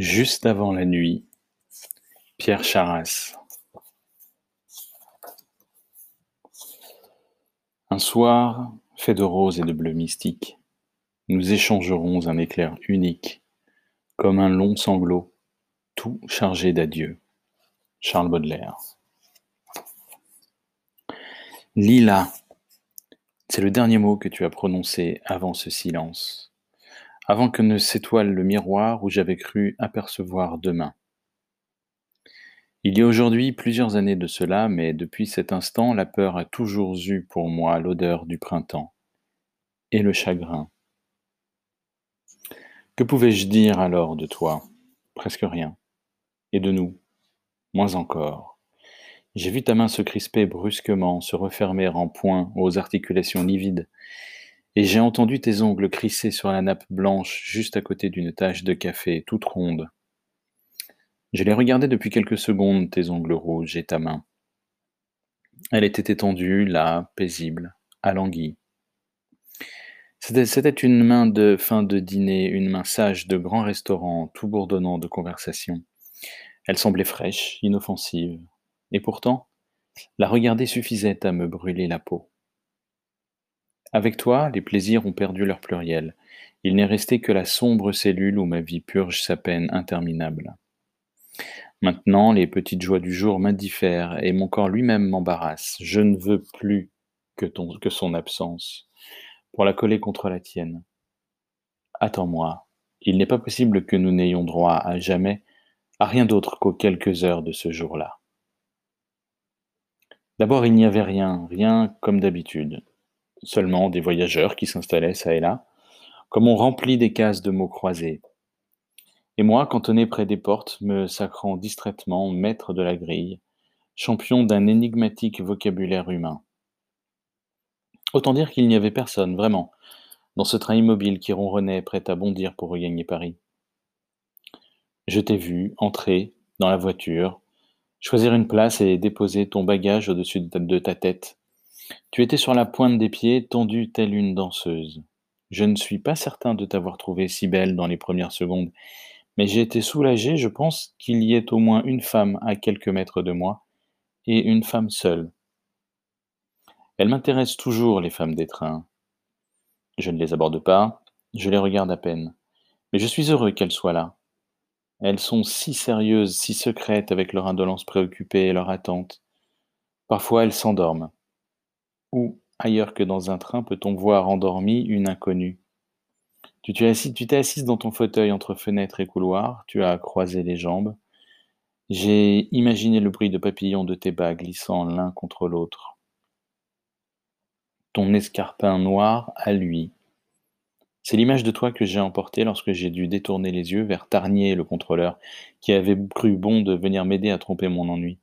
Juste avant la nuit, Pierre Charras. Un soir, fait de rose et de bleu mystique, nous échangerons un éclair unique, comme un long sanglot, tout chargé d'adieu. Charles Baudelaire. Lila, c'est le dernier mot que tu as prononcé avant ce silence avant que ne s'étoile le miroir où j'avais cru apercevoir demain. Il y a aujourd'hui plusieurs années de cela, mais depuis cet instant, la peur a toujours eu pour moi l'odeur du printemps et le chagrin. Que pouvais-je dire alors de toi? Presque rien. Et de nous? Moins encore. J'ai vu ta main se crisper brusquement, se refermer en point aux articulations livides, et j'ai entendu tes ongles crisser sur la nappe blanche juste à côté d'une tache de café toute ronde. Je les regardais depuis quelques secondes, tes ongles rouges et ta main. Elle était étendue, là, paisible, alanguie. C'était une main de fin de dîner, une main sage de grand restaurant, tout bourdonnant de conversation. Elle semblait fraîche, inoffensive. Et pourtant, la regarder suffisait à me brûler la peau. Avec toi, les plaisirs ont perdu leur pluriel. Il n'est resté que la sombre cellule où ma vie purge sa peine interminable. Maintenant, les petites joies du jour m'indiffèrent et mon corps lui-même m'embarrasse. Je ne veux plus que, son absence pour la coller contre la tienne. Attends-moi. Il n'est pas possible que nous n'ayons droit à jamais à rien d'autre qu'aux quelques heures de ce jour-là. D'abord, il n'y avait rien, rien comme d'habitude seulement des voyageurs qui s'installaient çà et là, comme on remplit des cases de mots croisés. Et moi, cantonné près des portes, me sacrant distraitement maître de la grille, champion d'un énigmatique vocabulaire humain. Autant dire qu'il n'y avait personne, vraiment, dans ce train immobile qui ronronnait, prêt à bondir pour regagner Paris. Je t'ai vu entrer dans la voiture, choisir une place et déposer ton bagage au-dessus de ta tête, tu étais sur la pointe des pieds, tendue telle une danseuse. Je ne suis pas certain de t'avoir trouvée si belle dans les premières secondes, mais j'ai été soulagé, je pense, qu'il y ait au moins une femme à quelques mètres de moi, et une femme seule. Elles m'intéressent toujours, les femmes des trains. Je ne les aborde pas, je les regarde à peine, mais je suis heureux qu'elles soient là. Elles sont si sérieuses, si secrètes avec leur indolence préoccupée et leur attente. Parfois elles s'endorment. Où, ailleurs que dans un train, peut-on voir endormie une inconnue? Tu t'es assise dans ton fauteuil entre fenêtre et couloir, tu as croisé les jambes. J'ai imaginé le bruit de papillons de tes bas glissant l'un contre l'autre. Ton escarpin noir à lui. C'est l'image de toi que j'ai emportée lorsque j'ai dû détourner les yeux vers Tarnier, le contrôleur, qui avait cru bon de venir m'aider à tromper mon ennui.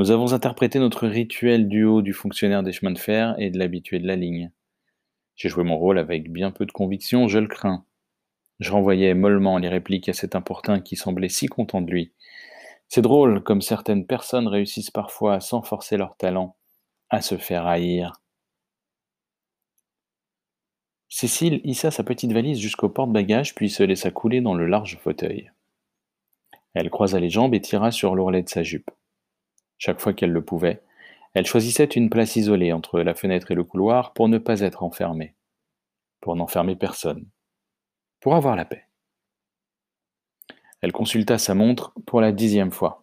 Nous avons interprété notre rituel du haut du fonctionnaire des chemins de fer et de l'habitué de la ligne. J'ai joué mon rôle avec bien peu de conviction, je le crains. Je renvoyais mollement les répliques à cet importun qui semblait si content de lui. C'est drôle comme certaines personnes réussissent parfois, sans forcer leur talent, à se faire haïr. Cécile hissa sa petite valise jusqu'au porte-bagages puis se laissa couler dans le large fauteuil. Elle croisa les jambes et tira sur l'ourlet de sa jupe. Chaque fois qu'elle le pouvait, elle choisissait une place isolée entre la fenêtre et le couloir pour ne pas être enfermée, pour n'enfermer personne, pour avoir la paix. Elle consulta sa montre pour la dixième fois.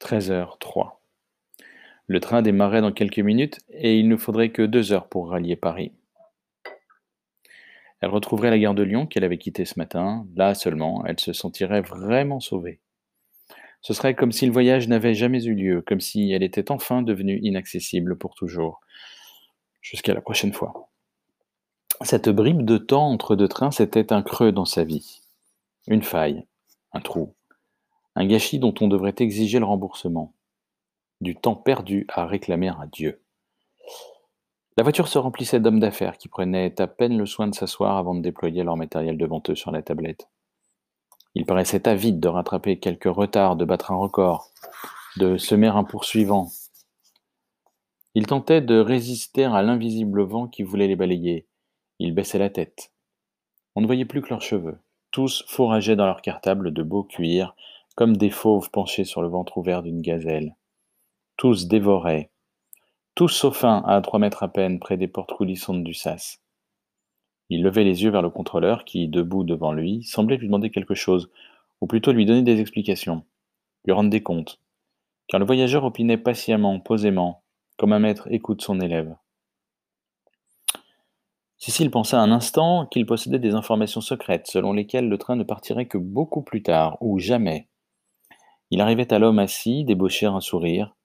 13h03. Le train démarrait dans quelques minutes et il ne faudrait que deux heures pour rallier Paris. Elle retrouverait la gare de Lyon qu'elle avait quittée ce matin. Là seulement, elle se sentirait vraiment sauvée. Ce serait comme si le voyage n'avait jamais eu lieu, comme si elle était enfin devenue inaccessible pour toujours. Jusqu'à la prochaine fois. Cette bribe de temps entre deux trains, c'était un creux dans sa vie. Une faille, un trou, un gâchis dont on devrait exiger le remboursement. Du temps perdu à réclamer à Dieu. La voiture se remplissait d'hommes d'affaires qui prenaient à peine le soin de s'asseoir avant de déployer leur matériel devant eux sur la tablette. Il paraissait avide de rattraper quelques retards, de battre un record, de semer un poursuivant. Il tentait de résister à l'invisible vent qui voulait les balayer. Il baissait la tête. On ne voyait plus que leurs cheveux, Tous fourrageaient dans leur cartable de beaux cuirs, comme des fauves penchés sur le ventre ouvert d'une gazelle. Tous dévoraient. Tous sauf un, à trois mètres à peine, près des portes coulissantes du sas. Il levait les yeux vers le contrôleur qui, debout devant lui, semblait lui demander quelque chose, ou plutôt lui donner des explications, lui rendre des comptes, car le voyageur opinait patiemment, posément, comme un maître écoute son élève. Cécile pensa un instant qu'il possédait des informations secrètes selon lesquelles le train ne partirait que beaucoup plus tard, ou jamais. Il arrivait à l'homme assis, débaucher un sourire.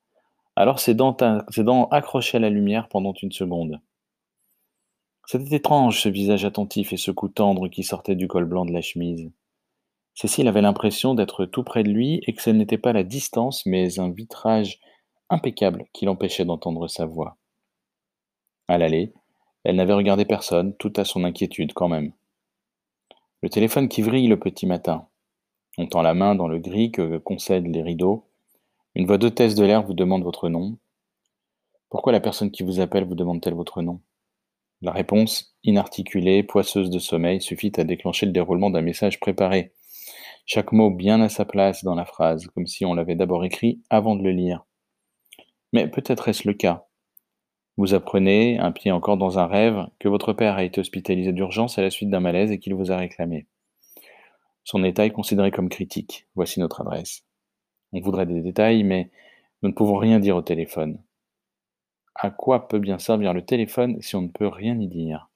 Alors ses dents, ses dents accrochaient la lumière pendant une seconde. C'était étrange ce visage attentif et ce cou tendre qui sortait du col blanc de la chemise. Cécile avait l'impression d'être tout près de lui et que ce n'était pas la distance, mais un vitrage impeccable qui l'empêchait d'entendre sa voix. À l'aller, elle n'avait regardé personne, tout à son inquiétude quand même. Le téléphone qui vrille le petit matin. On tend la main dans le gris que concèdent les rideaux. Une voix d'hôtesse de l'air vous demande votre nom. Pourquoi la personne qui vous appelle vous demande-t-elle votre nom? La réponse, inarticulée, poisseuse de sommeil, suffit à déclencher le déroulement d'un message préparé. Chaque mot bien à sa place dans la phrase, comme si on l'avait d'abord écrit avant de le lire. Mais peut-être est-ce le cas. Vous apprenez, un pied encore dans un rêve, que votre père a été hospitalisé d'urgence à la suite d'un malaise et qu'il vous a réclamé. Son état est considéré comme critique. Voici notre adresse. On voudrait des détails, mais nous ne pouvons rien dire au téléphone. À quoi peut bien servir le téléphone si on ne peut rien y dire?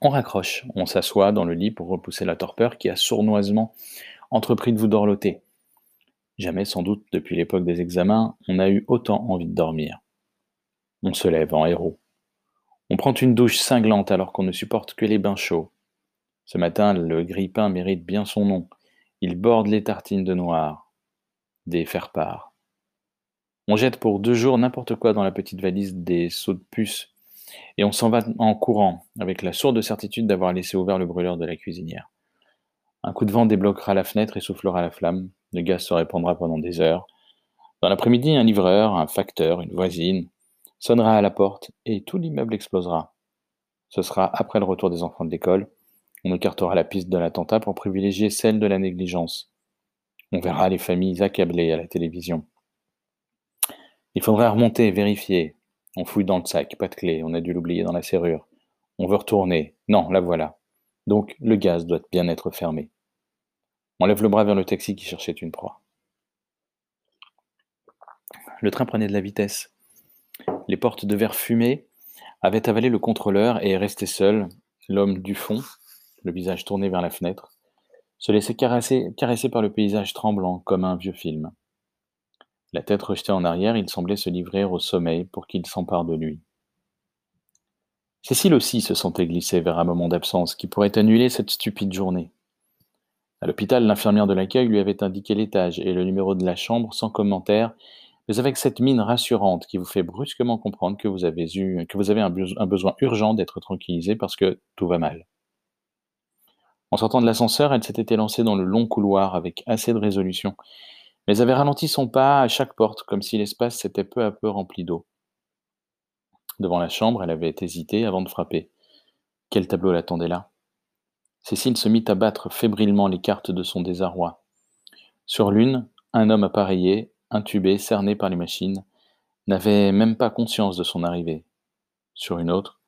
On raccroche, on s'assoit dans le lit pour repousser la torpeur qui a sournoisement entrepris de vous dorloter. Jamais sans doute depuis l'époque des examens, on a eu autant envie de dormir. On se lève en héros. On prend une douche cinglante alors qu'on ne supporte que les bains chauds. Ce matin, le grille-pain mérite bien son nom. Il borde les tartines de noir. Des faire-part. On jette pour deux jours n'importe quoi dans la petite valise des seaux de puce et on s'en va en courant, avec la sourde certitude d'avoir laissé ouvert le brûleur de la cuisinière. Un coup de vent débloquera la fenêtre et soufflera la flamme. Le gaz se répandra pendant des heures. Dans l'après-midi, un livreur, un facteur, une voisine sonnera à la porte et tout l'immeuble explosera. Ce sera après le retour des enfants de l'école. On écartera la piste de l'attentat pour privilégier celle de la négligence. On verra les familles accablées à la télévision. Il faudrait remonter, vérifier. On fouille dans le sac, pas de clé, on a dû l'oublier dans la serrure. On veut retourner. Non, la voilà. Donc le gaz doit bien être fermé. On lève le bras vers le taxi qui cherchait une proie. Le train prenait de la vitesse. Les portes de verre fumé avaient avalé le contrôleur et resté seul, l'homme du fond, le visage tourné vers la fenêtre, se laissait caresser par le paysage tremblant comme un vieux film. La tête rejetée en arrière, il semblait se livrer au sommeil pour qu'il s'empare de lui. Cécile aussi se sentait glisser vers un moment d'absence qui pourrait annuler cette stupide journée. À l'hôpital, l'infirmière de l'accueil lui avait indiqué l'étage et le numéro de la chambre sans commentaire, mais avec cette mine rassurante qui vous fait brusquement comprendre que vous avez, eu, que vous avez un, un besoin urgent d'être tranquillisé parce que tout va mal. En sortant de l'ascenseur, elle s'était élancée dans le long couloir avec assez de résolution mais avait ralenti son pas à chaque porte, comme si l'espace s'était peu à peu rempli d'eau. Devant la chambre, elle avait hésité avant de frapper. Quel tableau l'attendait là? Cécile se mit à battre fébrilement les cartes de son désarroi. Sur l'une, un homme appareillé, intubé, cerné par les machines, n'avait même pas conscience de son arrivée. Sur une autre,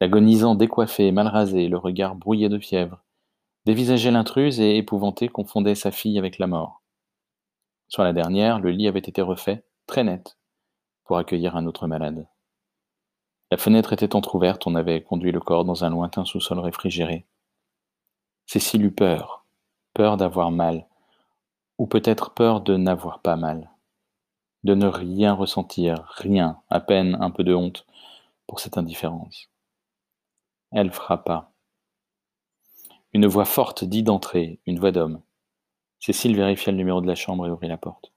l'agonisant décoiffé, mal rasé, le regard brouillé de fièvre, dévisageait l'intruse et épouvanté confondait sa fille avec la mort. Sur la dernière, le lit avait été refait, très net, pour accueillir un autre malade. La fenêtre était entr'ouverte, on avait conduit le corps dans un lointain sous-sol réfrigéré. Cécile eut peur, peur d'avoir mal, ou peut-être peur de n'avoir pas mal, de ne rien ressentir, rien, à peine un peu de honte pour cette indifférence. Elle frappa. Une voix forte dit d'entrer, une voix d'homme. Cécile vérifia le numéro de la chambre et ouvrit la porte.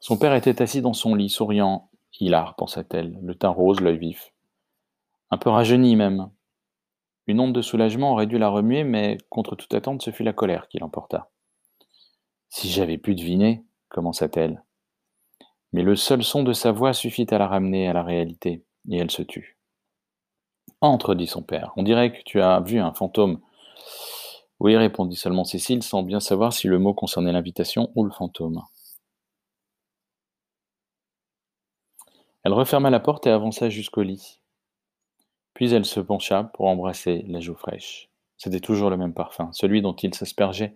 Son père était assis dans son lit, souriant. Hilar, pensa-t-elle, le teint rose, l'œil vif. Un peu rajeuni même. Une onde de soulagement aurait dû la remuer, mais contre toute attente, ce fut la colère qui l'emporta. Si j'avais pu deviner, commença-t-elle. Mais le seul son de sa voix suffit à la ramener à la réalité, et elle se tut. Entre, dit son père. On dirait que tu as vu un fantôme. Oui, répondit seulement Cécile, sans bien savoir si le mot concernait l'invitation ou le fantôme. Elle referma la porte et avança jusqu'au lit. Puis elle se pencha pour embrasser la joue fraîche. C'était toujours le même parfum, celui dont il s'aspergeait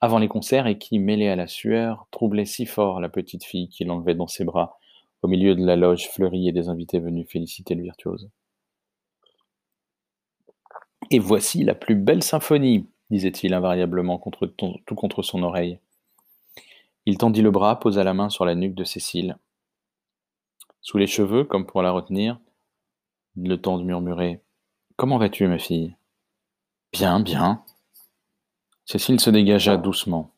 avant les concerts et qui, mêlé à la sueur, troublait si fort la petite fille qui l'enlevait dans ses bras au milieu de la loge fleurie et des invités venus féliciter le virtuose. Et voici la plus belle symphonie, disait-il invariablement tout contre son oreille. Il tendit le bras, posa la main sur la nuque de Cécile. Sous les cheveux, comme pour la retenir, le temps de murmurer Comment vas-tu, ma fille Bien, bien. Cécile se dégagea doucement.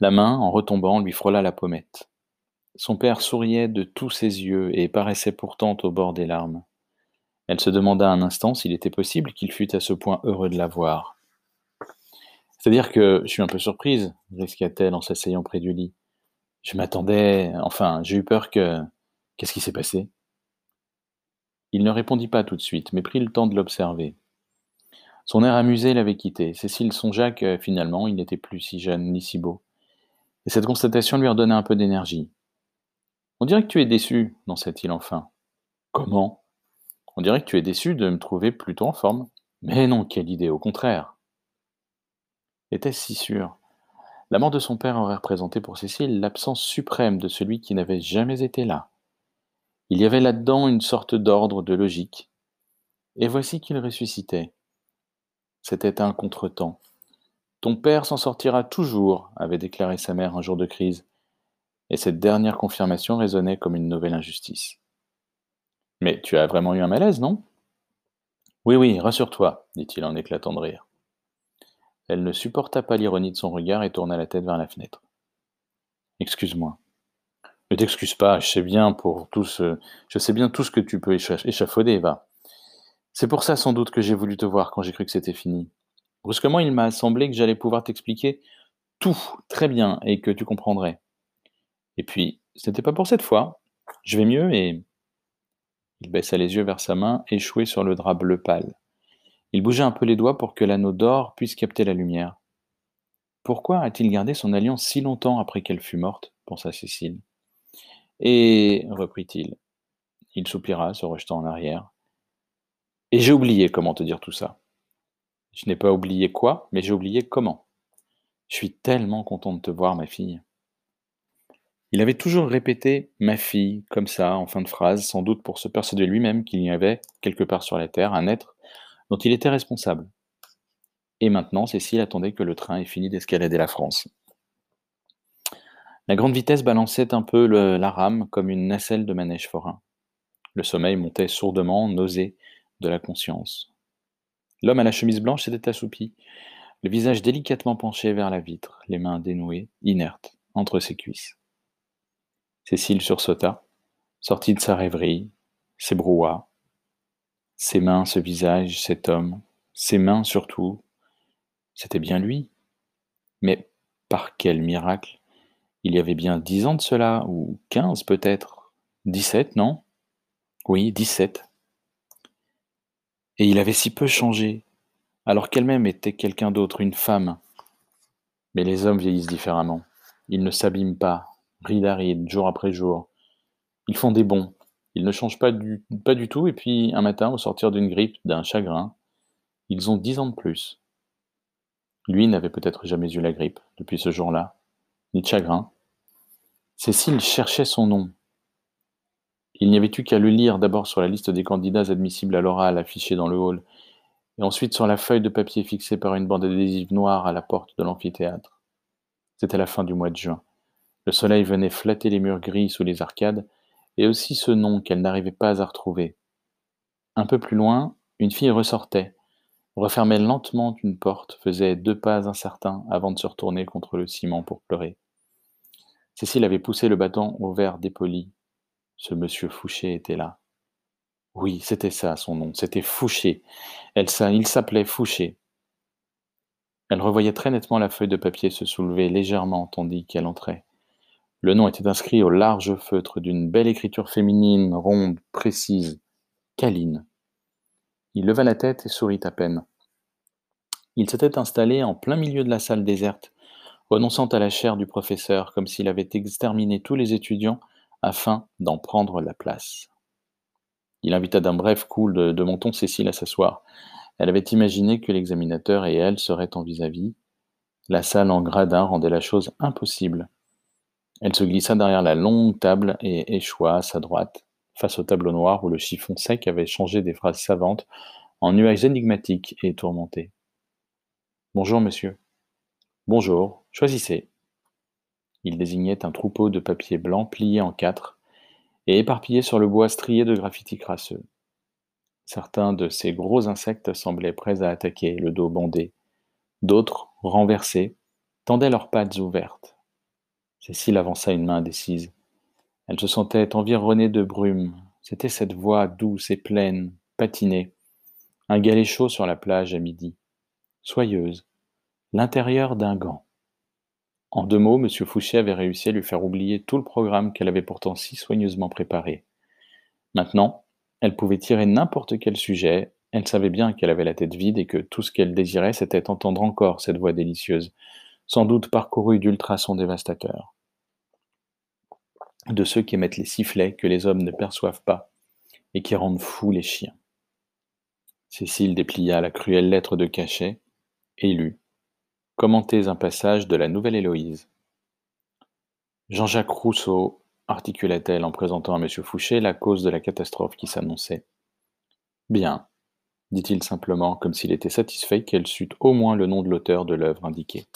La main, en retombant, lui frôla la pommette. Son père souriait de tous ses yeux et paraissait pourtant au bord des larmes. Elle se demanda un instant s'il était possible qu'il fût à ce point heureux de la voir. C'est-à-dire que je suis un peu surprise, risqua-t-elle en s'asseyant près du lit. Je m'attendais. Enfin, j'ai eu peur que. Qu'est-ce qui s'est passé? Il ne répondit pas tout de suite, mais prit le temps de l'observer. Son air amusé l'avait quitté. Cécile songea que, finalement, il n'était plus si jeune ni si beau. Et cette constatation lui redonna un peu d'énergie. On dirait que tu es déçu, lança-t-il enfin. Comment? On dirait que tu es déçu de me trouver plutôt en forme. Mais non, quelle idée, au contraire. Était-ce si sûr? La mort de son père aurait représenté pour Cécile l'absence suprême de celui qui n'avait jamais été là. Il y avait là-dedans une sorte d'ordre, de logique. Et voici qu'il ressuscitait. C'était un contretemps. Ton père s'en sortira toujours, avait déclaré sa mère un jour de crise, et cette dernière confirmation résonnait comme une nouvelle injustice. Mais tu as vraiment eu un malaise, non? Oui, oui, rassure-toi, dit-il en éclatant de rire. Elle ne supporta pas l'ironie de son regard et tourna la tête vers la fenêtre. Excuse-moi. Ne t'excuse pas, je sais bien pour tout ce... je sais bien tout ce que tu peux échafauder, va. C'est pour ça sans doute que j'ai voulu te voir quand j'ai cru que c'était fini. Brusquement, il m'a semblé que j'allais pouvoir t'expliquer tout très bien et que tu comprendrais. Et puis, ce n'était pas pour cette fois. Je vais mieux et il baissa les yeux vers sa main, échouée sur le drap bleu pâle. Il bougea un peu les doigts pour que l'anneau d'or puisse capter la lumière. Pourquoi a-t-il gardé son alliance si longtemps après qu'elle fût morte? pensa Cécile. Et, reprit-il, il soupira, se rejetant en arrière. Et j'ai oublié comment te dire tout ça. Je n'ai pas oublié quoi, mais j'ai oublié comment. Je suis tellement content de te voir, ma fille. Il avait toujours répété ma fille comme ça, en fin de phrase, sans doute pour se persuader lui-même qu'il y avait, quelque part sur la terre, un être dont il était responsable. Et maintenant, Cécile attendait que le train ait fini d'escalader la France. La grande vitesse balançait un peu la rame comme une nacelle de manège forain. Le sommeil montait sourdement, nausé de la conscience. L'homme à la chemise blanche s'était assoupi, le visage délicatement penché vers la vitre, les mains dénouées, inertes, entre ses cuisses. Cécile sursauta, sortit de sa rêverie, s'ébroua. Ses mains, ce visage, cet homme, ses mains surtout, c'était bien lui. Mais par quel miracle? Il y avait bien dix ans de cela, ou quinze peut-être. Dix-sept, non? Oui, dix-sept. Et il avait si peu changé, alors qu'elle-même était quelqu'un d'autre, une femme. Mais les hommes vieillissent différemment. Ils ne s'abîment pas, ride jour après jour. Ils font des bons. Ils ne changent pas du, pas du tout, et puis un matin, au sortir d'une grippe, d'un chagrin, ils ont dix ans de plus. Lui n'avait peut-être jamais eu la grippe depuis ce jour-là, ni de chagrin. Cécile cherchait son nom. Il n'y avait eu qu'à le lire d'abord sur la liste des candidats admissibles à l'oral affichée dans le hall, et ensuite sur la feuille de papier fixée par une bande adhésive noire à la porte de l'amphithéâtre. C'était la fin du mois de juin. Le soleil venait flatter les murs gris sous les arcades, et aussi ce nom qu'elle n'arrivait pas à retrouver. Un peu plus loin, une fille ressortait, refermait lentement une porte, faisait deux pas incertains avant de se retourner contre le ciment pour pleurer. Cécile avait poussé le bâton au verre dépoli. Ce monsieur Fouché était là. Oui, c'était ça son nom, c'était Fouché. Elle, il s'appelait Fouché. Elle revoyait très nettement la feuille de papier se soulever légèrement tandis qu'elle entrait. Le nom était inscrit au large feutre d'une belle écriture féminine, ronde, précise, câline. Il leva la tête et sourit à peine. Il s'était installé en plein milieu de la salle déserte, renonçant à la chaire du professeur comme s'il avait exterminé tous les étudiants afin d'en prendre la place. Il invita d'un bref coup de, de menton Cécile à s'asseoir. Elle avait imaginé que l'examinateur et elle seraient en vis-à-vis. La salle en gradin rendait la chose impossible. Elle se glissa derrière la longue table et échoua à sa droite, face au tableau noir où le chiffon sec avait changé des phrases savantes en nuages énigmatiques et tourmentés. Bonjour, monsieur. Bonjour, choisissez. Il désignait un troupeau de papier blanc plié en quatre et éparpillé sur le bois strié de graffitis crasseux. Certains de ces gros insectes semblaient prêts à attaquer, le dos bandé. D'autres, renversés, tendaient leurs pattes ouvertes. Cécile avança une main indécise. Elle se sentait environnée de brume. C'était cette voix douce et pleine, patinée. Un galet chaud sur la plage à midi. Soyeuse. L'intérieur d'un gant. En deux mots, M. Fouché avait réussi à lui faire oublier tout le programme qu'elle avait pourtant si soigneusement préparé. Maintenant, elle pouvait tirer n'importe quel sujet, elle savait bien qu'elle avait la tête vide et que tout ce qu'elle désirait, c'était entendre encore cette voix délicieuse, sans doute parcourue d'ultrasons dévastateurs. De ceux qui émettent les sifflets que les hommes ne perçoivent pas et qui rendent fous les chiens. Cécile déplia la cruelle lettre de cachet et lut. Commentez un passage de la Nouvelle Héloïse. Jean-Jacques Rousseau articula-t-elle en présentant à M. Fouché la cause de la catastrophe qui s'annonçait. Bien, dit-il simplement, comme s'il était satisfait qu'elle sût au moins le nom de l'auteur de l'œuvre indiquée.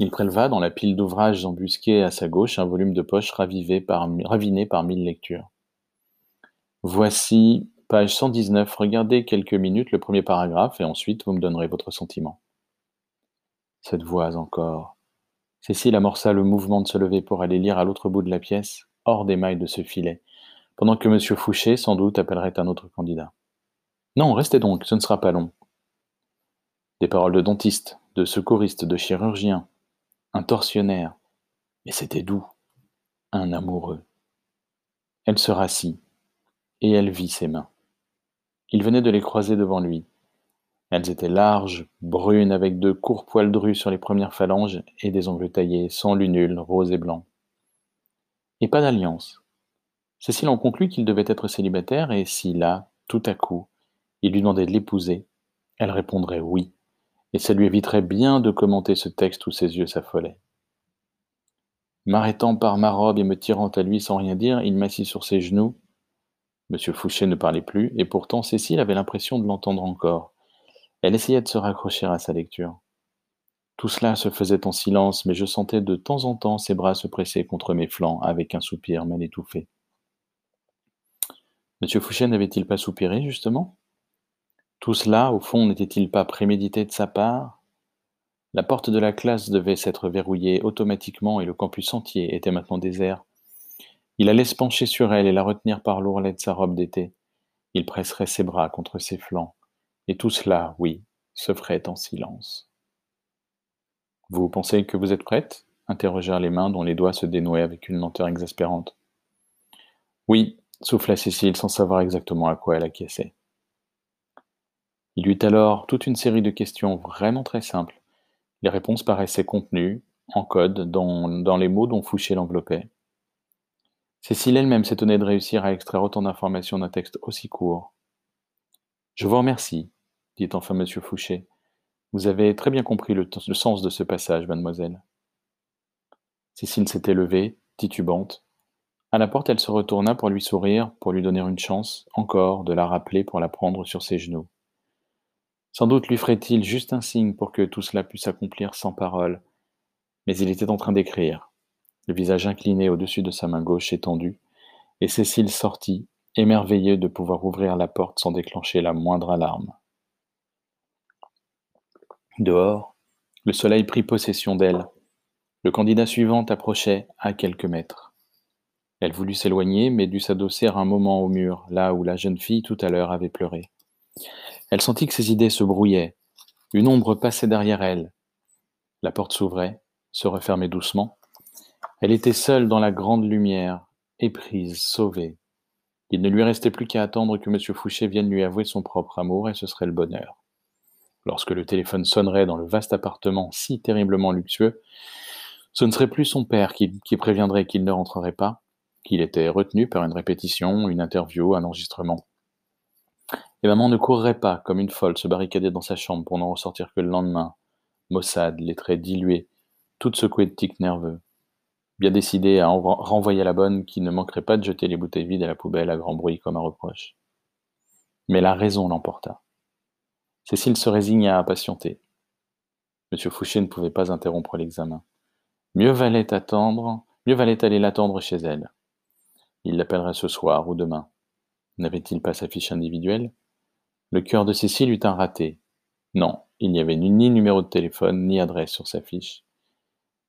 Il préleva dans la pile d'ouvrages embusqués à sa gauche un volume de poche ravivé par, raviné par mille lectures. Voici, page 119, regardez quelques minutes le premier paragraphe et ensuite vous me donnerez votre sentiment. Cette voix encore, Cécile amorça le mouvement de se lever pour aller lire à l'autre bout de la pièce, hors des mailles de ce filet, pendant que M. Fouché, sans doute, appellerait un autre candidat. Non, restez donc, ce ne sera pas long. Des paroles de dentiste, de secouriste, de chirurgien, un tortionnaire. Mais c'était doux, un amoureux. Elle se rassit, et elle vit ses mains. Il venait de les croiser devant lui, elles étaient larges, brunes, avec de courts poils drus sur les premières phalanges et des ongles taillés, sans lunule, rose et blanc. Et pas d'alliance. Cécile en conclut qu'il devait être célibataire, et si là, tout à coup, il lui demandait de l'épouser, elle répondrait oui, et ça lui éviterait bien de commenter ce texte où ses yeux s'affolaient. M'arrêtant par ma robe et me tirant à lui sans rien dire, il m'assit sur ses genoux. Monsieur Fouché ne parlait plus, et pourtant Cécile avait l'impression de l'entendre encore. Elle essayait de se raccrocher à sa lecture. Tout cela se faisait en silence, mais je sentais de temps en temps ses bras se presser contre mes flancs avec un soupir mal étouffé. Monsieur Fouché n'avait-il pas soupiré, justement? Tout cela, au fond, n'était-il pas prémédité de sa part? La porte de la classe devait s'être verrouillée automatiquement et le campus entier était maintenant désert. Il allait se pencher sur elle et la retenir par l'ourlet de sa robe d'été. Il presserait ses bras contre ses flancs. Et tout cela, oui, se ferait en silence. Vous pensez que vous êtes prête? interrogèrent les mains dont les doigts se dénouaient avec une lenteur exaspérante. Oui, souffla Cécile sans savoir exactement à quoi elle acquiesçait. Il eut alors toute une série de questions vraiment très simples. Les réponses paraissaient contenues, en code, dans, les mots dont Fouché l'enveloppait. Cécile elle-même s'étonnait de réussir à extraire autant d'informations d'un texte aussi court. Je vous remercie, dit enfin M. Fouché. Vous avez très bien compris le sens de ce passage, mademoiselle. Cécile s'était levée, titubante. À la porte, elle se retourna pour lui sourire, pour lui donner une chance, encore, de la rappeler pour la prendre sur ses genoux. Sans doute lui ferait-il juste un signe pour que tout cela puisse s'accomplir sans parole, mais il était en train d'écrire, le visage incliné au-dessus de sa main gauche étendue, et Cécile sortit, émerveillée de pouvoir ouvrir la porte sans déclencher la moindre alarme. Dehors, le soleil prit possession d'elle. Le candidat suivant approchait à quelques mètres. Elle voulut s'éloigner, mais dut s'adosser un moment au mur, là où la jeune fille tout à l'heure avait pleuré. Elle sentit que ses idées se brouillaient. Une ombre passait derrière elle. La porte s'ouvrait, se refermait doucement. Elle était seule dans la grande lumière, éprise, sauvée. Il ne lui restait plus qu'à attendre que M. Fouché vienne lui avouer son propre amour, et ce serait le bonheur. Lorsque le téléphone sonnerait dans le vaste appartement si terriblement luxueux, ce ne serait plus son père qui, préviendrait qu'il ne rentrerait pas, qu'il était retenu par une répétition, une interview, un enregistrement. Et maman ne courrait pas, comme une folle, se barricader dans sa chambre pour n'en ressortir que le lendemain, maussade, les traits dilués, toute secouée de tics nerveux bien décidé à renvoyer la bonne qui ne manquerait pas de jeter les bouteilles vides à la poubelle à grand bruit comme un reproche. Mais la raison l'emporta. Cécile se résigna à patienter. Monsieur Fouché ne pouvait pas interrompre l'examen. Mieux valait attendre, mieux valait aller l'attendre chez elle. Il l'appellerait ce soir ou demain. N'avait-il pas sa fiche individuelle? Le cœur de Cécile eut un raté. Non, il n'y avait ni numéro de téléphone ni adresse sur sa fiche.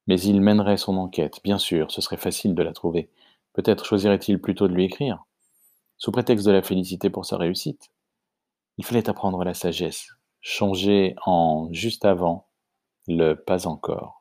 Mais il mènerait son enquête, bien sûr, ce serait facile de la trouver. Peut-être choisirait-il plutôt de lui écrire, sous prétexte de la féliciter pour sa réussite. Il fallait apprendre la sagesse, changer en juste avant le pas encore.